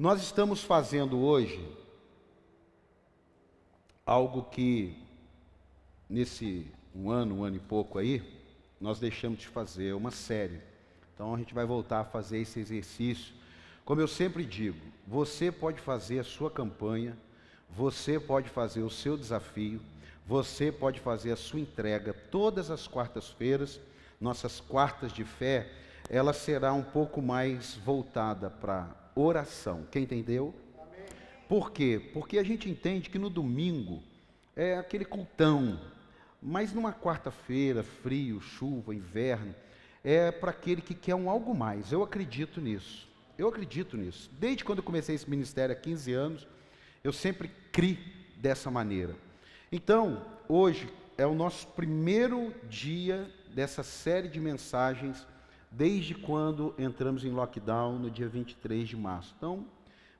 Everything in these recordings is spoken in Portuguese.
Nós estamos fazendo hoje algo que, nesse um ano, um ano e pouco aí, nós deixamos de fazer, uma série. Então a gente vai voltar a fazer esse exercício. Como eu sempre digo, você pode fazer a sua campanha, você pode fazer o seu desafio, você pode fazer a sua entrega todas as quartas-feiras, nossas quartas de fé, ela será um pouco mais voltada para oração. Quem entendeu? Por quê? Porque a gente entende que no domingo é aquele cultão, mas numa quarta-feira, frio, chuva, inverno, é para aquele que quer um algo mais. Eu acredito nisso. Eu acredito nisso. Desde quando eu comecei esse ministério há 15 anos, eu sempre criei dessa maneira. Então, hoje é o nosso primeiro dia dessa série de mensagens, desde quando entramos em lockdown no dia 23 de março. Então,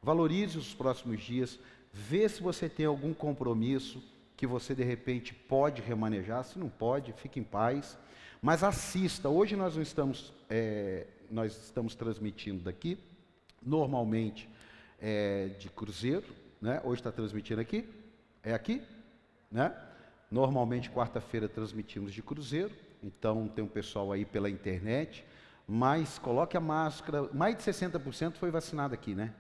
Valorize os próximos dias, vê se você tem algum compromisso que você de repente pode remanejar. Se não pode, fique em paz. Mas assista. Hoje nós não estamos, é, nós estamos transmitindo daqui, normalmente é, de Cruzeiro, né? Hoje está transmitindo aqui, é aqui, né? Normalmente quarta-feira transmitimos de Cruzeiro. Então tem um pessoal aí pela internet. Mas coloque a máscara. Mais de 60% foi vacinado aqui, né?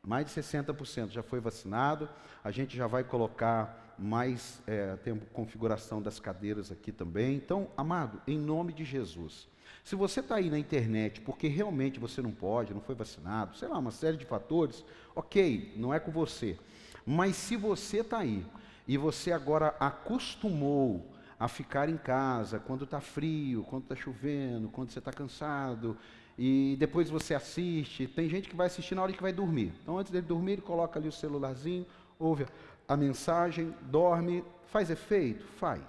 mais de 60% já foi vacinado. A gente já vai colocar mais, é, tem configuração das cadeiras aqui também. Então, amado, em nome de Jesus, se você está aí na internet porque realmente você não pode, não foi vacinado, sei lá, uma série de fatores, ok, não é com você. Mas se você está aí e você agora acostumou a ficar em casa quando está frio, quando está chovendo, quando você está cansado, e depois você assiste. Tem gente que vai assistir na hora que vai dormir. Então, antes dele dormir, ele coloca ali o celularzinho, ouve a mensagem, dorme. Faz efeito? Faz.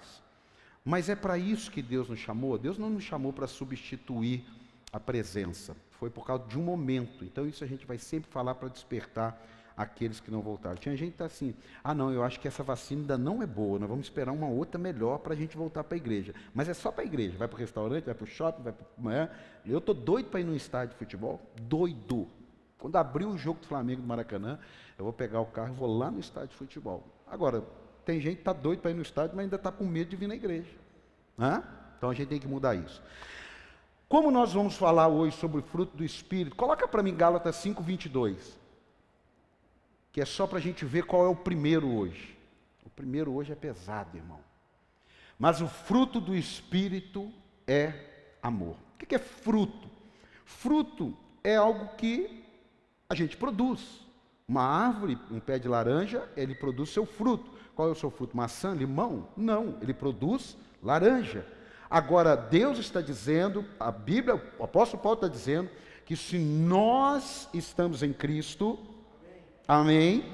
Mas é para isso que Deus nos chamou? Deus não nos chamou para substituir a presença. Foi por causa de um momento. Então, isso a gente vai sempre falar para despertar aqueles que não voltaram. Tinha gente que está assim, ah não, eu acho que essa vacina ainda não é boa, nós vamos esperar uma outra melhor para a gente voltar para a igreja. Mas é só para a igreja, vai para o restaurante, vai para o shopping, vai para... É? Eu estou doido para ir num estádio de futebol, doido. Quando abrir o jogo do Flamengo do Maracanã, eu vou pegar o carro e vou lá no estádio de futebol. Agora, tem gente que está doido para ir no estádio, mas ainda está com medo de vir na igreja. Hã? Então a gente tem que mudar isso. Como nós vamos falar hoje sobre o fruto do Espírito, coloca para mim Gálatas 5, 22 que é só para a gente ver qual é o primeiro hoje. O primeiro hoje é pesado, irmão. Mas o fruto do Espírito é amor. O que é fruto? Fruto é algo que a gente produz. Uma árvore, um pé de laranja, ele produz seu fruto. Qual é o seu fruto? Maçã, limão? Não, ele produz laranja. Agora, Deus está dizendo, a Bíblia, o apóstolo Paulo está dizendo, que se nós estamos em Cristo, Amém?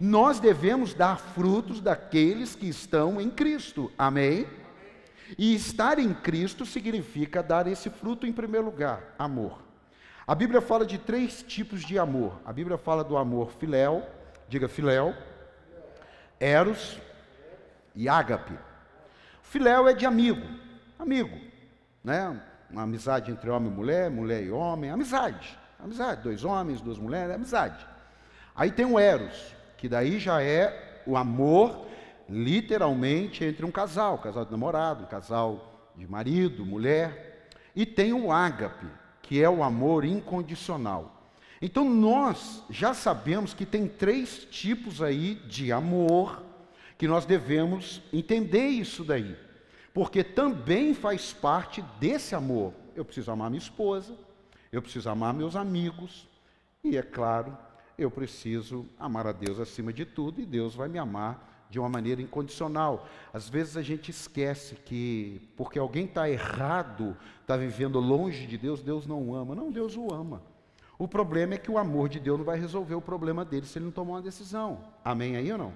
Nós devemos dar frutos daqueles que estão em Cristo. Amém? E estar em Cristo significa dar esse fruto em primeiro lugar, amor. A Bíblia fala de três tipos de amor. A Bíblia fala do amor filéu, diga filéu, eros e ágape. Filéu é de amigo, amigo, né? Uma amizade entre homem e mulher, mulher e homem, amizade, amizade, dois homens, duas mulheres, amizade. Aí tem o Eros, que daí já é o amor, literalmente, entre um casal, casal de namorado, um casal de marido, mulher. E tem o Ágape, que é o amor incondicional. Então nós já sabemos que tem três tipos aí de amor que nós devemos entender isso daí. Porque também faz parte desse amor. Eu preciso amar minha esposa, eu preciso amar meus amigos e, é claro, eu preciso amar a Deus acima de tudo e Deus vai me amar de uma maneira incondicional. Às vezes a gente esquece que porque alguém está errado, está vivendo longe de Deus, Deus não ama. Não, Deus o ama. O problema é que o amor de Deus não vai resolver o problema dele se ele não tomar uma decisão. Amém aí ou não?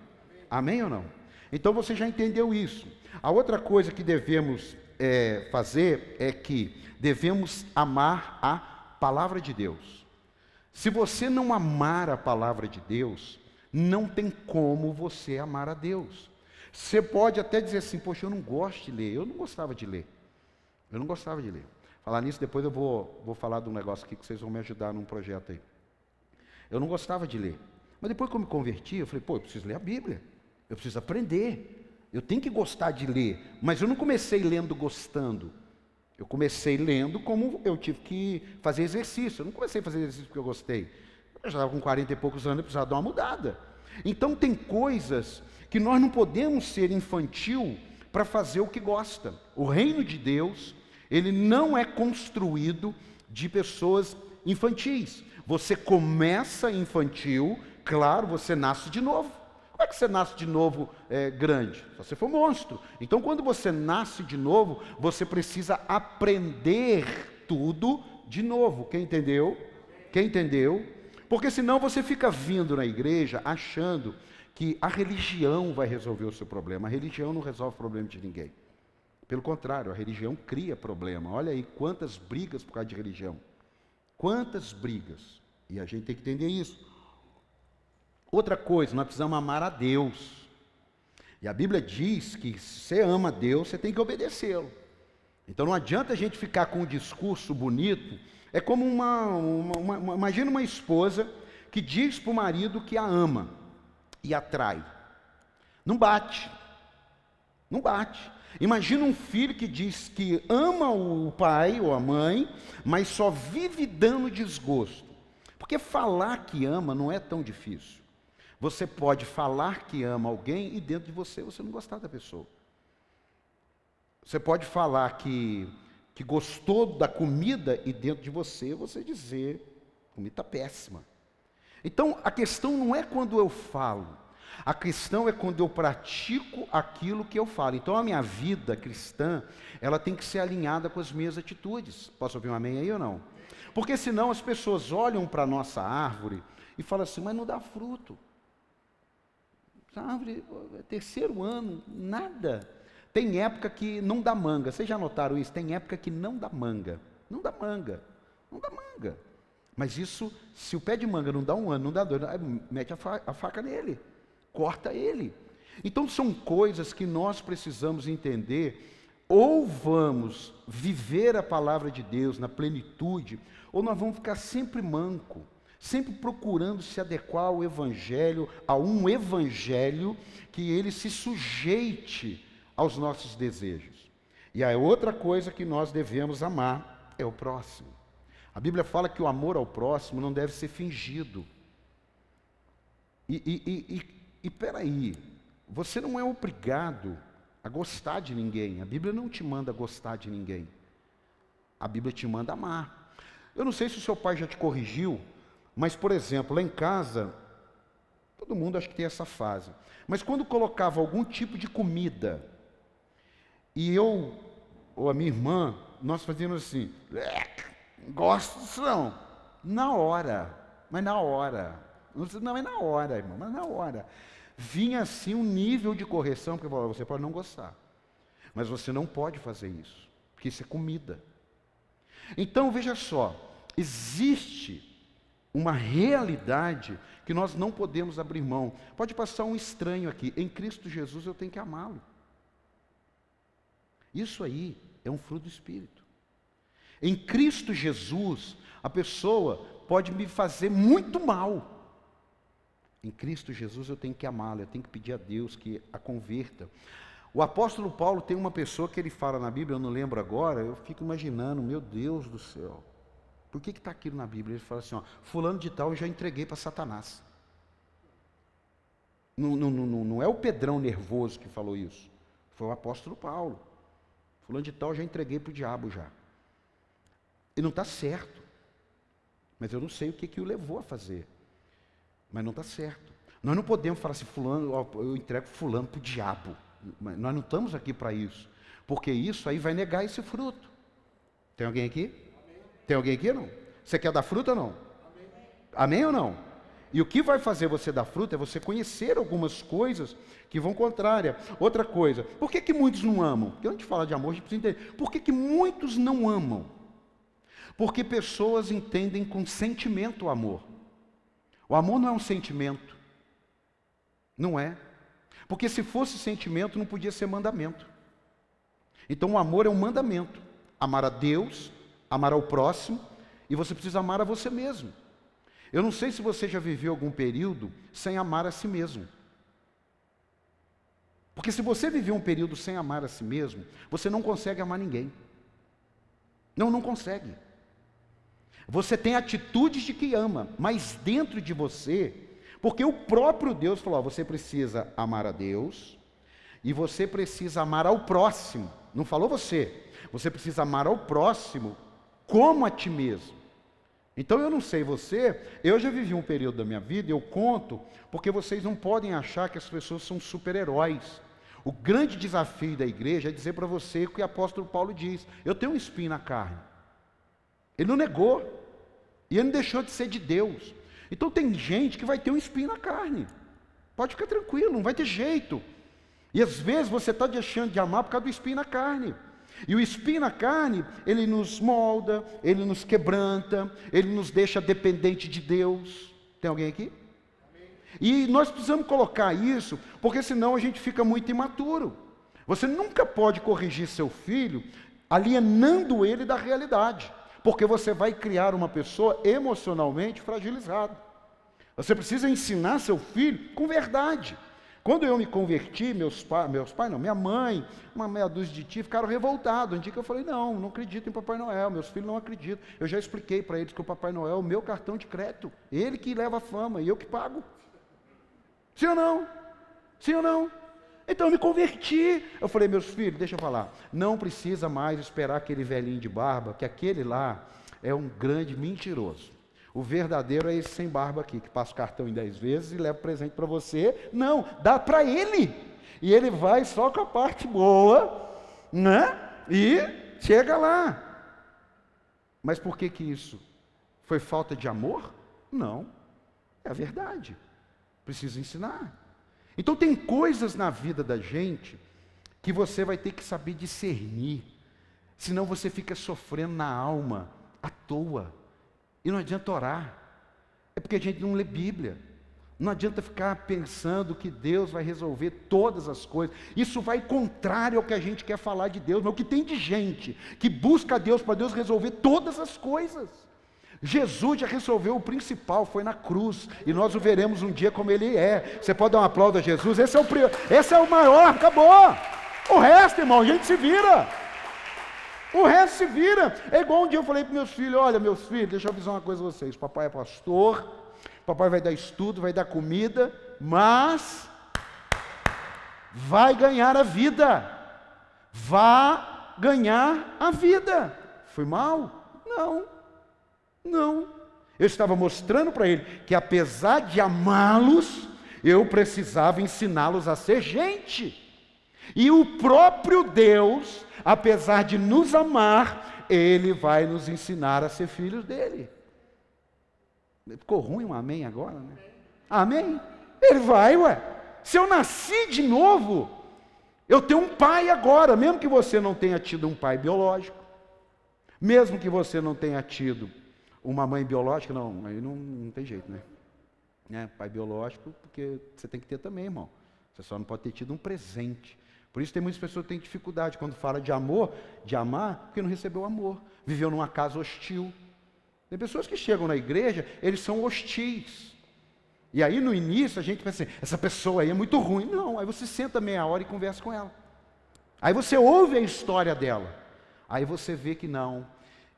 Amém, Amém ou não? Então você já entendeu isso. A outra coisa que devemos é, fazer é que devemos amar a palavra de Deus. Se você não amar a palavra de Deus, não tem como você amar a Deus. Você pode até dizer assim, poxa, eu não gosto de ler, eu não gostava de ler. Eu não gostava de ler. Falar nisso, depois eu vou, vou falar de um negócio aqui que vocês vão me ajudar num projeto aí. Eu não gostava de ler. Mas depois que eu me converti, eu falei, pô, eu preciso ler a Bíblia. Eu preciso aprender. Eu tenho que gostar de ler. Mas eu não comecei lendo gostando. Eu comecei lendo como eu tive que fazer exercício. Eu não comecei a fazer exercício porque eu gostei. Eu já estava com 40 e poucos anos, eu precisava dar uma mudada. Então tem coisas que nós não podemos ser infantil para fazer o que gosta. O reino de Deus, ele não é construído de pessoas infantis. Você começa infantil, claro, você nasce de novo. Como é que você nasce de novo é, grande? Se você for monstro. Então, quando você nasce de novo, você precisa aprender tudo de novo. Quem entendeu? Quem entendeu? Porque senão você fica vindo na igreja achando que a religião vai resolver o seu problema. A religião não resolve o problema de ninguém. Pelo contrário, a religião cria problema. Olha aí quantas brigas por causa de religião. Quantas brigas. E a gente tem que entender isso. Outra coisa, nós precisamos amar a Deus. E a Bíblia diz que se você ama a Deus, você tem que obedecê-lo. Então não adianta a gente ficar com um discurso bonito é como uma, uma, uma imagina uma esposa que diz para o marido que a ama e atrai. Não bate. Não bate. Imagina um filho que diz que ama o pai ou a mãe, mas só vive dando desgosto. Porque falar que ama não é tão difícil. Você pode falar que ama alguém e dentro de você você não gostar da pessoa. Você pode falar que que gostou da comida e dentro de você você dizer, comida está péssima. Então a questão não é quando eu falo, a questão é quando eu pratico aquilo que eu falo. Então a minha vida cristã, ela tem que ser alinhada com as minhas atitudes. Posso ouvir um amém aí ou não? Porque senão as pessoas olham para a nossa árvore e falam assim, mas não dá fruto. Essa árvore, é terceiro ano, nada. Tem época que não dá manga. Vocês já notaram isso? Tem época que não dá manga. Não dá manga. Não dá manga. Mas isso, se o pé de manga não dá um ano, não dá dois, mete a, fa a faca nele. Corta ele. Então são coisas que nós precisamos entender. Ou vamos viver a palavra de Deus na plenitude, ou nós vamos ficar sempre manco, sempre procurando se adequar ao evangelho, a um evangelho que ele se sujeite aos nossos desejos. E a outra coisa que nós devemos amar é o próximo. A Bíblia fala que o amor ao próximo não deve ser fingido. E, e, e, e, e peraí, você não é obrigado a gostar de ninguém. A Bíblia não te manda gostar de ninguém. A Bíblia te manda amar. Eu não sei se o seu pai já te corrigiu, mas, por exemplo, lá em casa, todo mundo acho que tem essa fase. Mas quando colocava algum tipo de comida e eu, ou a minha irmã, nós fazíamos assim, gosto disso não. Na hora, mas na hora. Não, é na hora, irmão, mas na hora. Vinha assim um nível de correção, porque você pode não gostar. Mas você não pode fazer isso, porque isso é comida. Então veja só, existe uma realidade que nós não podemos abrir mão. Pode passar um estranho aqui. Em Cristo Jesus eu tenho que amá-lo. Isso aí é um fruto do Espírito. Em Cristo Jesus, a pessoa pode me fazer muito mal. Em Cristo Jesus eu tenho que amá-la, eu tenho que pedir a Deus que a converta. O apóstolo Paulo tem uma pessoa que ele fala na Bíblia, eu não lembro agora, eu fico imaginando, meu Deus do céu. Por que está aquilo na Bíblia? Ele fala assim, ó, fulano de tal eu já entreguei para Satanás. Não, não, não, não é o Pedrão nervoso que falou isso. Foi o apóstolo Paulo. Fulano de tal já entreguei para o diabo já. E não está certo. Mas eu não sei o que, que o levou a fazer. Mas não está certo. Nós não podemos falar assim, fulano, eu entrego fulano para o diabo. Nós não estamos aqui para isso. Porque isso aí vai negar esse fruto. Tem alguém aqui? Tem alguém aqui não? Você quer dar fruta ou não? Amém. Amém ou não? E o que vai fazer você dar fruta é você conhecer algumas coisas que vão contrária. Outra coisa, por que, que muitos não amam? Porque antes de falar de amor, a gente precisa entender. Por que, que muitos não amam? Porque pessoas entendem com sentimento o amor. O amor não é um sentimento. Não é. Porque se fosse sentimento, não podia ser mandamento. Então o amor é um mandamento. Amar a Deus, amar ao próximo, e você precisa amar a você mesmo. Eu não sei se você já viveu algum período sem amar a si mesmo. Porque se você viveu um período sem amar a si mesmo, você não consegue amar ninguém. Não, não consegue. Você tem atitudes de que ama, mas dentro de você, porque o próprio Deus falou: ó, você precisa amar a Deus e você precisa amar ao próximo. Não falou você. Você precisa amar ao próximo como a ti mesmo. Então eu não sei você, eu já vivi um período da minha vida, eu conto, porque vocês não podem achar que as pessoas são super-heróis. O grande desafio da igreja é dizer para você o que o apóstolo Paulo diz: eu tenho um espinho na carne. Ele não negou, e ele não deixou de ser de Deus. Então tem gente que vai ter um espinho na carne. Pode ficar tranquilo, não vai ter jeito. E às vezes você está deixando de amar por causa do espinho na carne. E o espinho na carne, ele nos molda, ele nos quebranta, ele nos deixa dependente de Deus. Tem alguém aqui? E nós precisamos colocar isso, porque senão a gente fica muito imaturo. Você nunca pode corrigir seu filho alienando ele da realidade, porque você vai criar uma pessoa emocionalmente fragilizada. Você precisa ensinar seu filho com verdade. Quando eu me converti, meus meus pais não, minha mãe, uma meia dúzia de tia, ficaram revoltados. Um dia que eu falei, não, não acredito em Papai Noel, meus filhos não acreditam. Eu já expliquei para eles que o Papai Noel é o meu cartão de crédito, ele que leva a fama e eu que pago. Sim ou não? Sim ou não? Então eu me converti. Eu falei, meus filhos, deixa eu falar, não precisa mais esperar aquele velhinho de barba, que aquele lá é um grande mentiroso. O verdadeiro é esse sem barba aqui, que passa o cartão em 10 vezes e leva presente para você. Não, dá para ele. E ele vai só com a parte boa, né? E chega lá. Mas por que que isso? Foi falta de amor? Não. É a verdade. Precisa ensinar. Então tem coisas na vida da gente que você vai ter que saber discernir. Senão você fica sofrendo na alma à toa. E não adianta orar. É porque a gente não lê Bíblia. Não adianta ficar pensando que Deus vai resolver todas as coisas. Isso vai contrário ao que a gente quer falar de Deus. Mas o que tem de gente que busca Deus para Deus resolver todas as coisas. Jesus já resolveu o principal, foi na cruz, e nós o veremos um dia como ele é. Você pode dar um aplauso a Jesus? Esse é o, esse é o maior, acabou. O resto, irmão, a gente se vira. O resto se vira. É igual um dia eu falei para meus filhos: olha, meus filhos, deixa eu avisar uma coisa a vocês. Papai é pastor, papai vai dar estudo, vai dar comida, mas vai ganhar a vida. Vá ganhar a vida. Foi mal? Não. Não. Eu estava mostrando para ele que apesar de amá-los, eu precisava ensiná-los a ser gente. E o próprio Deus apesar de nos amar, Ele vai nos ensinar a ser filhos dele. Ficou ruim um amém agora, né? Amém? Ele vai, ué. Se eu nasci de novo, eu tenho um pai agora, mesmo que você não tenha tido um pai biológico, mesmo que você não tenha tido uma mãe biológica, não, aí não, não tem jeito, né? né? Pai biológico, porque você tem que ter também, irmão. Você só não pode ter tido um presente. Por isso tem muitas pessoas que têm dificuldade quando fala de amor, de amar, porque não recebeu amor. Viveu numa casa hostil. Tem pessoas que chegam na igreja, eles são hostis. E aí no início a gente pensa assim, essa pessoa aí é muito ruim. Não, aí você senta meia hora e conversa com ela. Aí você ouve a história dela. Aí você vê que não.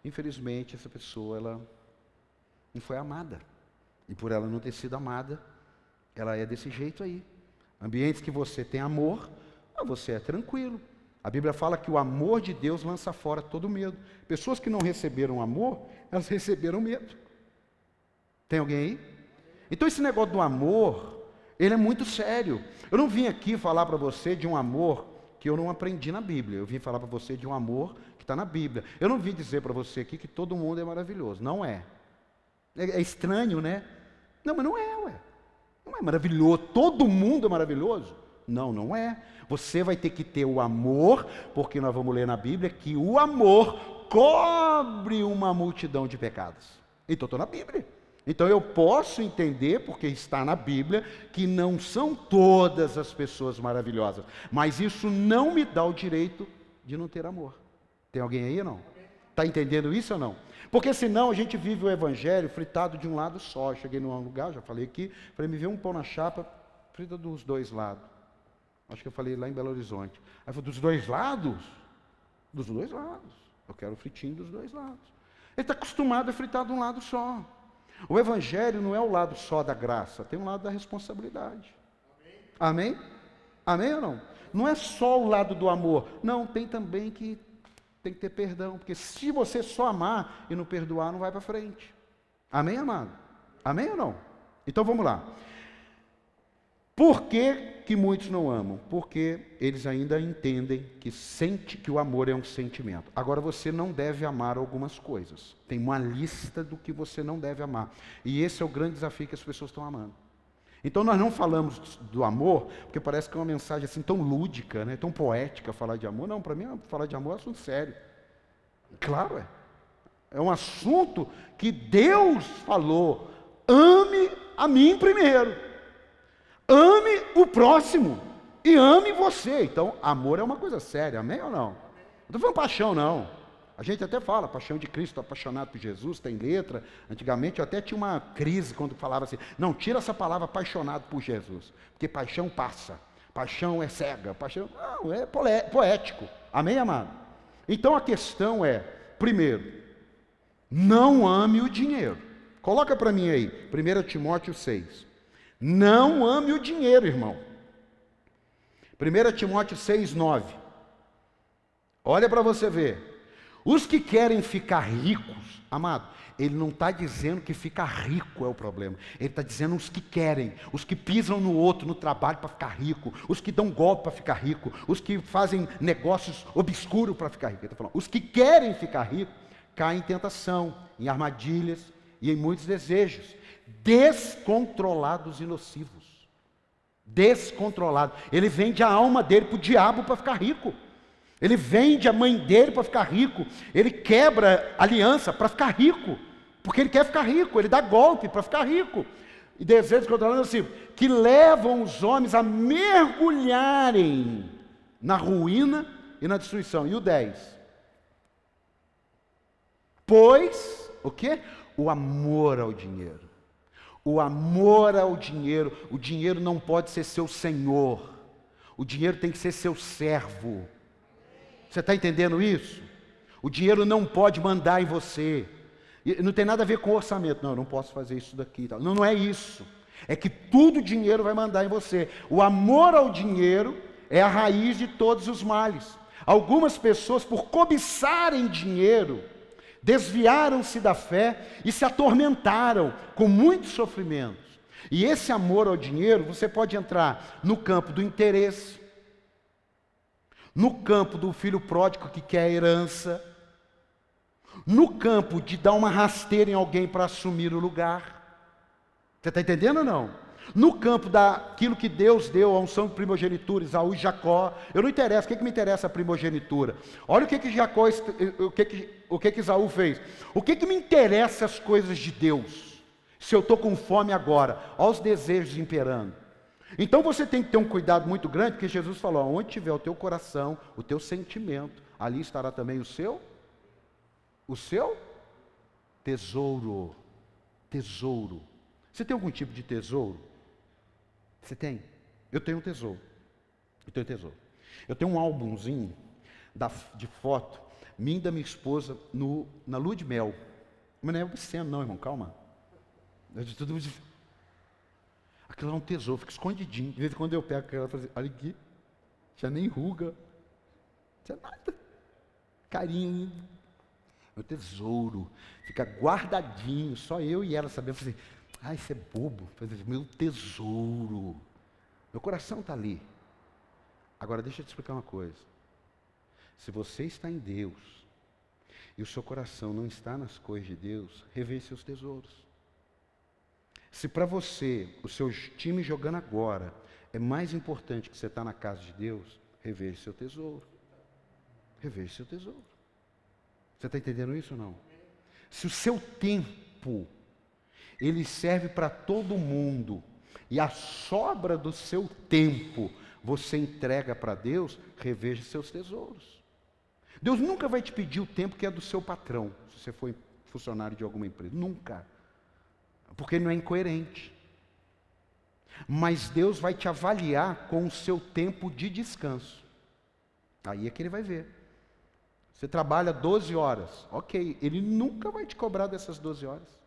Infelizmente essa pessoa ela não foi amada. E por ela não ter sido amada, ela é desse jeito aí. Ambientes que você tem amor, você é tranquilo. A Bíblia fala que o amor de Deus lança fora todo medo. Pessoas que não receberam amor, elas receberam medo. Tem alguém aí? Então esse negócio do amor, ele é muito sério. Eu não vim aqui falar para você de um amor que eu não aprendi na Bíblia. Eu vim falar para você de um amor que está na Bíblia. Eu não vim dizer para você aqui que todo mundo é maravilhoso. Não é. é. É estranho, né? Não, mas não é, ué. Não é maravilhoso. Todo mundo é maravilhoso. Não, não é. Você vai ter que ter o amor, porque nós vamos ler na Bíblia que o amor cobre uma multidão de pecados. Então estou na Bíblia. Então eu posso entender, porque está na Bíblia, que não são todas as pessoas maravilhosas, mas isso não me dá o direito de não ter amor. Tem alguém aí ou não? Está entendendo isso ou não? Porque senão a gente vive o evangelho fritado de um lado só. Eu cheguei num lugar, já falei aqui, falei, me vê um pão na chapa, frita dos dois lados. Acho que eu falei lá em Belo Horizonte. Aí falou, dos dois lados? Dos dois lados. Eu quero fritinho dos dois lados. Ele está acostumado a fritar de um lado só. O evangelho não é o lado só da graça, tem um lado da responsabilidade. Amém? Amém, Amém ou não? Não é só o lado do amor. Não, tem também que tem que ter perdão, porque se você só amar e não perdoar, não vai para frente. Amém, amado? Amém ou não? Então vamos lá. Por que, que muitos não amam? Porque eles ainda entendem que sente que o amor é um sentimento. Agora você não deve amar algumas coisas. Tem uma lista do que você não deve amar. E esse é o grande desafio que as pessoas estão amando. Então nós não falamos do amor, porque parece que é uma mensagem assim tão lúdica, né, tão poética falar de amor. Não, para mim falar de amor é assunto sério. Claro, é. É um assunto que Deus falou. Ame a mim primeiro. Ame o próximo. E ame você. Então, amor é uma coisa séria, amém ou não? Não estou falando paixão, não. A gente até fala, paixão de Cristo, apaixonado por Jesus, tem letra. Antigamente eu até tinha uma crise quando falava assim, não, tira essa palavra apaixonado por Jesus, porque paixão passa, paixão é cega, paixão. Não, é poético. Amém, amado? Então a questão é, primeiro, não ame o dinheiro. Coloca para mim aí, 1 Timóteo 6. Não ame o dinheiro, irmão. 1 Timóteo 6, 9. Olha para você ver. Os que querem ficar ricos, amado, ele não está dizendo que ficar rico é o problema. Ele está dizendo os que querem, os que pisam no outro no trabalho para ficar rico, os que dão golpe para ficar rico, os que fazem negócios obscuros para ficar rico. Ele está falando, os que querem ficar rico caem em tentação, em armadilhas e em muitos desejos descontrolados e nocivos. Descontrolado. Ele vende a alma dele para o diabo para ficar rico. Ele vende a mãe dele para ficar rico. Ele quebra aliança para ficar rico. Porque ele quer ficar rico. Ele dá golpe para ficar rico. E desejos controlados assim, que levam os homens a mergulharem na ruína e na destruição. E o 10. Pois, o que? O amor ao dinheiro. O amor ao dinheiro. O dinheiro não pode ser seu senhor. O dinheiro tem que ser seu servo. Você está entendendo isso? O dinheiro não pode mandar em você. Não tem nada a ver com orçamento. Não, eu não posso fazer isso daqui. Não, não é isso. É que tudo o dinheiro vai mandar em você. O amor ao dinheiro é a raiz de todos os males. Algumas pessoas, por cobiçarem dinheiro, desviaram-se da fé e se atormentaram com muitos sofrimentos. E esse amor ao dinheiro, você pode entrar no campo do interesse, no campo do filho pródigo que quer a herança, no campo de dar uma rasteira em alguém para assumir o lugar. Você está entendendo ou não? No campo daquilo que Deus deu a unção de primogenitura, Isaú e Jacó. Eu não interessa, o que, que me interessa a primogenitura? Olha o que, que Jacó, o que, que, o que, que Isaú fez. O que, que me interessa as coisas de Deus? Se eu estou com fome agora, olha os desejos imperando. Então você tem que ter um cuidado muito grande, porque Jesus falou: onde tiver o teu coração, o teu sentimento, ali estará também o seu, o seu tesouro. Tesouro. Você tem algum tipo de tesouro? Você tem? Eu tenho um tesouro. Eu tenho um tesouro. Eu tenho um álbumzinho da, de foto, e da minha esposa, no, na lua de mel. Mas não é obsceno, não, irmão, calma. É de tudo Aquilo é um tesouro, fica escondidinho. De vez em quando eu pego aquela e falo assim, olha aqui, já nem ruga, já nada. Carinho. Meu tesouro. Fica guardadinho, só eu e ela sabemos assim, ah, isso é bobo. Meu tesouro. Meu coração está ali. Agora deixa eu te explicar uma coisa. Se você está em Deus e o seu coração não está nas coisas de Deus, reveja seus tesouros. Se para você, o seu time jogando agora, é mais importante que você está na casa de Deus, reveja seu tesouro. Reveja seu tesouro. Você está entendendo isso ou não? Se o seu tempo, ele serve para todo mundo, e a sobra do seu tempo você entrega para Deus, reveja seus tesouros. Deus nunca vai te pedir o tempo que é do seu patrão, se você for funcionário de alguma empresa. Nunca. Porque ele não é incoerente. Mas Deus vai te avaliar com o seu tempo de descanso. Aí é que ele vai ver. Você trabalha 12 horas. Ok, ele nunca vai te cobrar dessas 12 horas.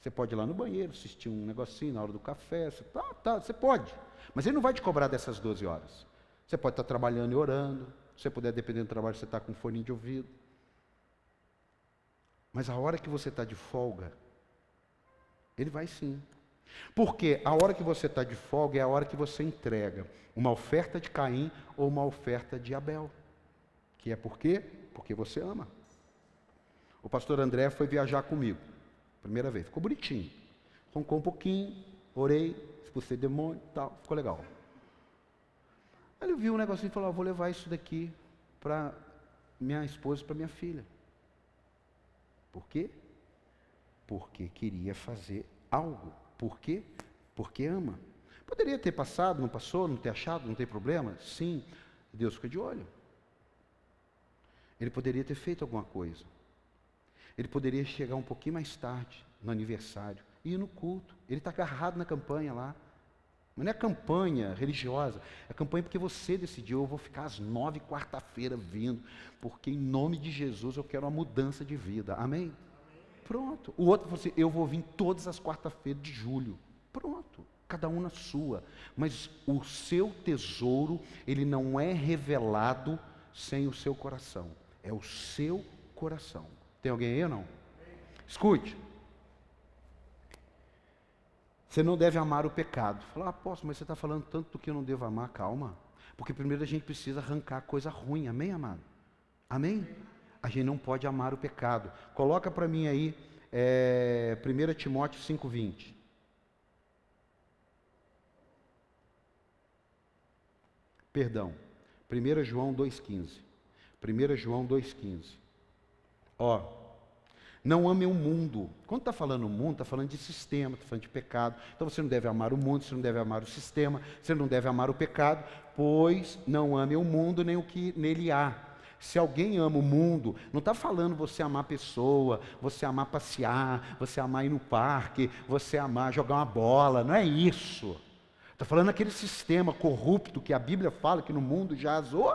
Você pode ir lá no banheiro, assistir um negocinho na hora do café. Você, tá, tá, você pode. Mas ele não vai te cobrar dessas 12 horas. Você pode estar trabalhando e orando. Se você puder, dependendo do trabalho, você está com um fone de ouvido. Mas a hora que você está de folga, ele vai sim. Porque a hora que você está de folga é a hora que você entrega uma oferta de Caim ou uma oferta de Abel. Que é por quê? Porque você ama. O pastor André foi viajar comigo. Primeira vez. Ficou bonitinho. Roncou um pouquinho, orei, expulsei demônio tal. Ficou legal. Aí ele viu um negocinho e falou: ah, vou levar isso daqui para minha esposa e para minha filha. Por quê? Porque queria fazer algo. Por quê? Porque ama. Poderia ter passado, não passou, não ter achado, não tem problema? Sim. Deus fica de olho. Ele poderia ter feito alguma coisa. Ele poderia chegar um pouquinho mais tarde, no aniversário, e ir no culto. Ele está agarrado na campanha lá. Mas não é campanha religiosa, é campanha porque você decidiu, eu vou ficar às nove quarta-feira vindo, porque em nome de Jesus eu quero uma mudança de vida. Amém? Pronto. O outro falou assim: eu vou vir todas as quarta-feiras de julho. Pronto. Cada um na sua. Mas o seu tesouro, ele não é revelado sem o seu coração. É o seu coração. Tem alguém aí ou não? Escute. Você não deve amar o pecado. Fala, ah, apóstolo, mas você está falando tanto do que eu não devo amar. Calma. Porque primeiro a gente precisa arrancar coisa ruim. Amém, amado? Amém? A gente não pode amar o pecado. Coloca para mim aí é, 1 Timóteo 5,20. Perdão. 1 João 2,15. 1 João 2,15. Ó, não ame o mundo. Quando está falando o mundo, está falando de sistema, está falando de pecado. Então você não deve amar o mundo, você não deve amar o sistema, você não deve amar o pecado, pois não ame o mundo nem o que nele há. Se alguém ama o mundo, não está falando você amar pessoa, você amar passear, você amar ir no parque, você amar jogar uma bola, não é isso. Está falando aquele sistema corrupto que a Bíblia fala que no mundo já o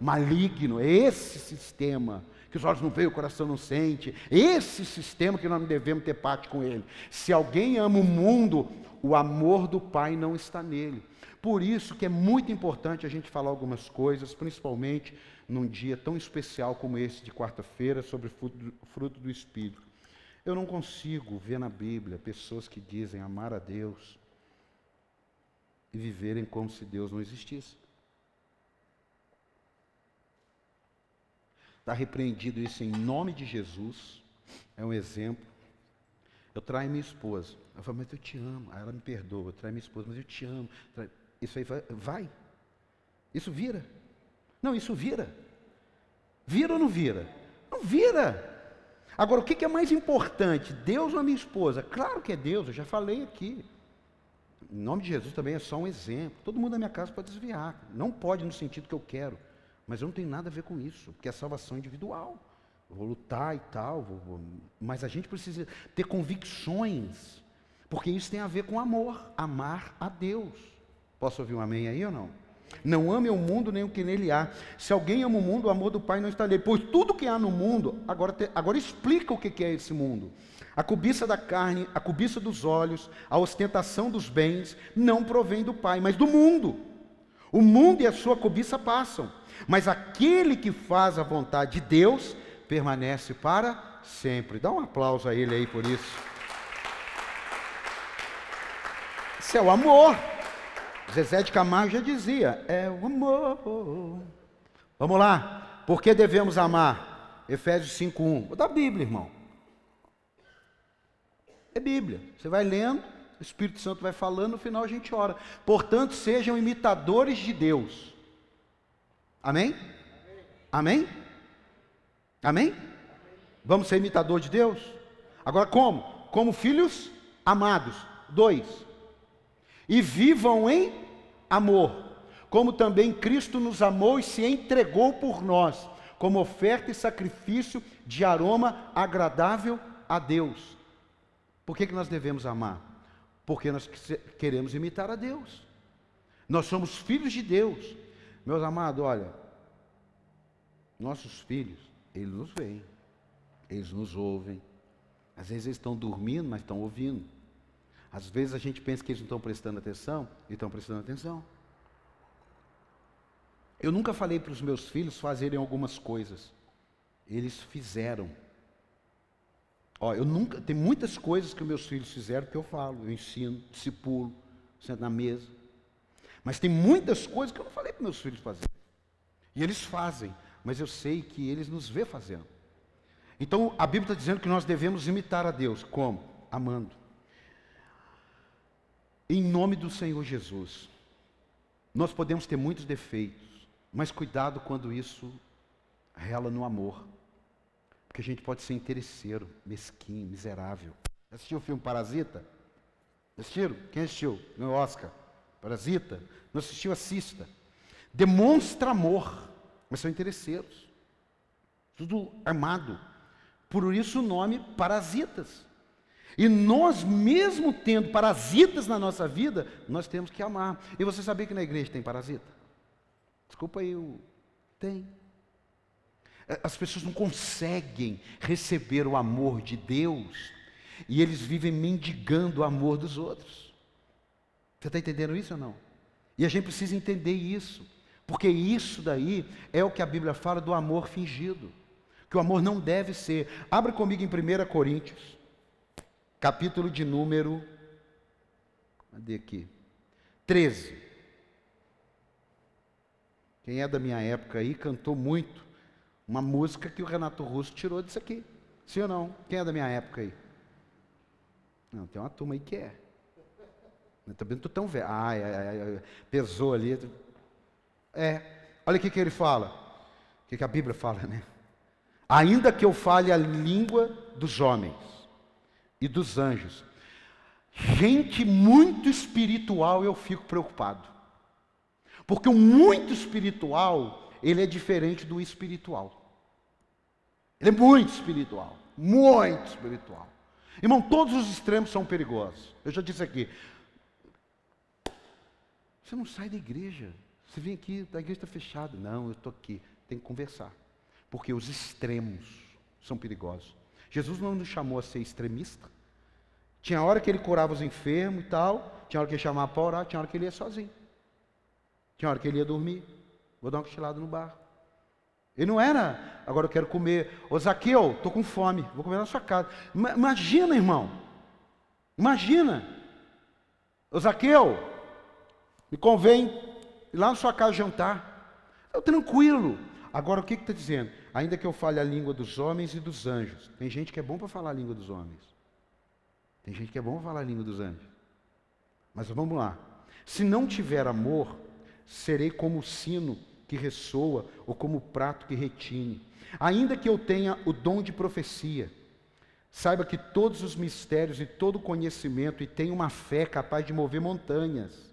maligno, é esse sistema que os olhos não veem, o coração não sente. Esse sistema que nós não devemos ter parte com ele. Se alguém ama o mundo, o amor do Pai não está nele. Por isso que é muito importante a gente falar algumas coisas, principalmente num dia tão especial como esse de quarta-feira, sobre fruto, fruto do Espírito. Eu não consigo ver na Bíblia pessoas que dizem amar a Deus e viverem como se Deus não existisse. Está repreendido isso em nome de Jesus. É um exemplo. Eu traio minha esposa. Eu falo, mas eu te amo. Aí ela me perdoa. Eu traio minha esposa, mas eu te amo. Isso aí vai, vai. Isso vira. Não, isso vira. Vira ou não vira? Não vira. Agora, o que é mais importante? Deus ou a minha esposa? Claro que é Deus, eu já falei aqui. Em nome de Jesus também é só um exemplo. Todo mundo na minha casa pode desviar. Não pode no sentido que eu quero. Mas eu não tenho nada a ver com isso, porque é salvação individual. Vou lutar e tal, vou, vou, mas a gente precisa ter convicções, porque isso tem a ver com amor, amar a Deus. Posso ouvir um amém aí ou não? Não ame o mundo nem o que nele há. Se alguém ama o mundo, o amor do Pai não está nele. Pois tudo que há no mundo, agora, te, agora explica o que é esse mundo. A cobiça da carne, a cobiça dos olhos, a ostentação dos bens, não provém do Pai, mas do mundo. O mundo e a sua cobiça passam, mas aquele que faz a vontade de Deus permanece para sempre. Dá um aplauso a ele aí por isso. Isso é o amor. Zezé de Camargo já dizia: é o amor. Vamos lá. Por que devemos amar? Efésios 5:1. Da Bíblia, irmão. É Bíblia. Você vai lendo, o Espírito Santo vai falando, no final a gente ora. Portanto, sejam imitadores de Deus Amém? Amém? Amém? Vamos ser imitador de Deus? Agora como? Como filhos amados. Dois. E vivam em amor, como também Cristo nos amou e se entregou por nós, como oferta e sacrifício de aroma agradável a Deus. Por que, que nós devemos amar? Porque nós queremos imitar a Deus. Nós somos filhos de Deus. Meus amados, olha, nossos filhos, eles nos veem, eles nos ouvem. Às vezes eles estão dormindo, mas estão ouvindo. Às vezes a gente pensa que eles não estão prestando atenção e estão prestando atenção. Eu nunca falei para os meus filhos fazerem algumas coisas. Eles fizeram. Ó, eu nunca, tem muitas coisas que meus filhos fizeram que eu falo, eu ensino, discipulo, sento na mesa. Mas tem muitas coisas que eu não falei para meus filhos fazerem. E eles fazem, mas eu sei que eles nos vê fazendo. Então a Bíblia está dizendo que nós devemos imitar a Deus. Como? Amando. Em nome do Senhor Jesus. Nós podemos ter muitos defeitos. Mas cuidado quando isso rela no amor. Porque a gente pode ser interesseiro, mesquinho, miserável. Assistiu o filme Parasita? Assistiram? Quem assistiu? No Oscar. Parasita? Não assistiu? Assista. Demonstra amor, mas são interesseiros. Tudo armado. Por isso o nome parasitas. E nós, mesmo tendo parasitas na nossa vida, nós temos que amar. E você sabia que na igreja tem parasita? Desculpa aí, eu... tem. É, as pessoas não conseguem receber o amor de Deus e eles vivem mendigando o amor dos outros. Você está entendendo isso ou não? E a gente precisa entender isso, porque isso daí é o que a Bíblia fala do amor fingido, que o amor não deve ser. Abra comigo em 1 Coríntios, capítulo de número. Cadê aqui? 13. Quem é da minha época aí cantou muito uma música que o Renato Russo tirou disso aqui. Sim ou não? Quem é da minha época aí? Não, tem uma turma aí que é. Também não estou tão velho. É, é, é, pesou ali. É. Olha o que, que ele fala. O que, que a Bíblia fala, né? Ainda que eu fale a língua dos homens e dos anjos, gente muito espiritual, eu fico preocupado. Porque o muito espiritual, ele é diferente do espiritual. Ele é muito espiritual, muito espiritual. Irmão, todos os extremos são perigosos. Eu já disse aqui. Você não sai da igreja. Você vem aqui, a igreja está fechada. Não, eu estou aqui. Tem que conversar. Porque os extremos são perigosos. Jesus não nos chamou a ser extremista. Tinha hora que ele curava os enfermos e tal. Tinha hora que ele chamava para orar. Tinha hora que ele ia sozinho. Tinha hora que ele ia dormir. Vou dar uma cochilada no bar. Ele não era, agora eu quero comer. Ô Zaqueu, estou com fome, vou comer na sua casa. Imagina, irmão. Imagina. Ô Zaqueu, me convém ir lá na sua casa jantar. Eu tranquilo. Agora o que está dizendo? Ainda que eu fale a língua dos homens e dos anjos. Tem gente que é bom para falar a língua dos homens. Tem gente que é bom para falar a língua dos anjos. Mas vamos lá. Se não tiver amor, serei como o sino que ressoa ou como o prato que retine. Ainda que eu tenha o dom de profecia, saiba que todos os mistérios e todo o conhecimento e tenha uma fé capaz de mover montanhas.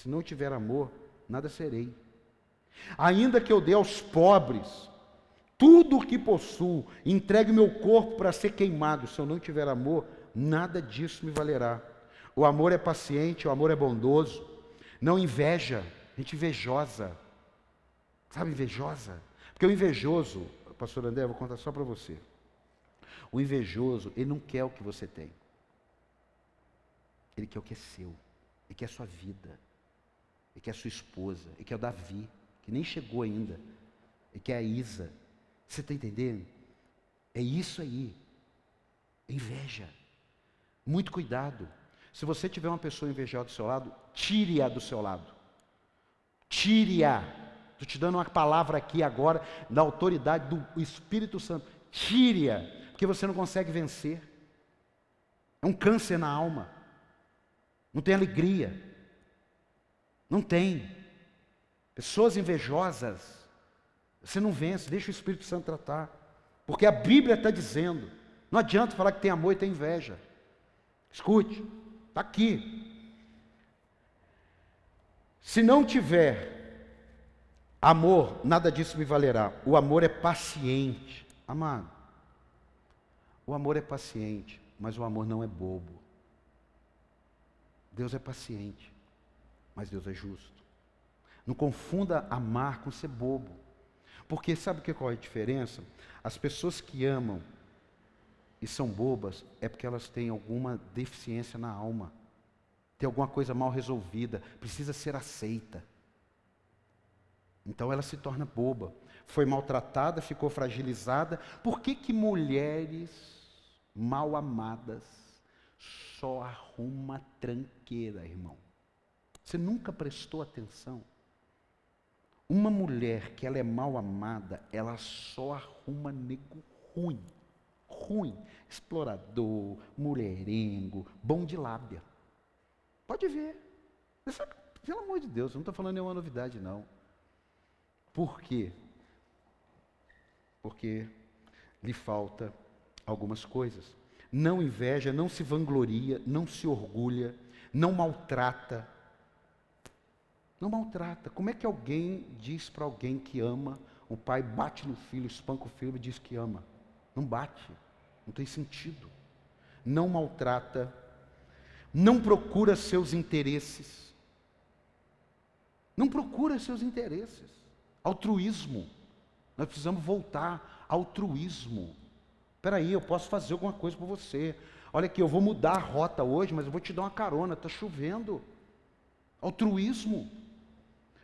Se não tiver amor, nada serei. Ainda que eu dê aos pobres tudo o que possuo, entregue meu corpo para ser queimado, se eu não tiver amor, nada disso me valerá. O amor é paciente, o amor é bondoso, não inveja, Gente invejosa. Sabe, invejosa? Porque o invejoso, pastor André, eu vou contar só para você. O invejoso, ele não quer o que você tem. Ele quer o que é seu. Ele quer a sua vida. Ele quer a sua esposa. Ele quer o Davi, que nem chegou ainda. Ele quer a Isa. Você está entendendo? É isso aí. É inveja. Muito cuidado. Se você tiver uma pessoa invejosa do seu lado, tire-a do seu lado. Tire-a. Estou te dando uma palavra aqui agora, da autoridade do Espírito Santo. Tire-a, porque você não consegue vencer. É um câncer na alma. Não tem alegria. Não tem. Pessoas invejosas. Você não vence, deixa o Espírito Santo tratar. Porque a Bíblia está dizendo. Não adianta falar que tem amor e tem inveja. Escute, está aqui. Se não tiver Amor, nada disso me valerá. O amor é paciente. Amado, o amor é paciente, mas o amor não é bobo. Deus é paciente, mas Deus é justo. Não confunda amar com ser bobo. Porque sabe que qual é a diferença? As pessoas que amam e são bobas é porque elas têm alguma deficiência na alma. Tem alguma coisa mal resolvida, precisa ser aceita. Então ela se torna boba. Foi maltratada, ficou fragilizada. Por que, que mulheres mal amadas só arruma tranqueira, irmão? Você nunca prestou atenção? Uma mulher que ela é mal amada, ela só arruma nego ruim. Ruim. Explorador, mulherengo, bom de lábia. Pode ver. Pelo amor de Deus, eu não estou falando nenhuma novidade, não. Por quê? Porque lhe falta algumas coisas. Não inveja, não se vangloria, não se orgulha, não maltrata. Não maltrata. Como é que alguém diz para alguém que ama, o pai bate no filho, espanca o filho e diz que ama? Não bate. Não tem sentido. Não maltrata. Não procura seus interesses. Não procura seus interesses. Altruísmo. Nós precisamos voltar. Altruísmo. Espera aí, eu posso fazer alguma coisa por você. Olha aqui, eu vou mudar a rota hoje, mas eu vou te dar uma carona. Está chovendo. Altruísmo.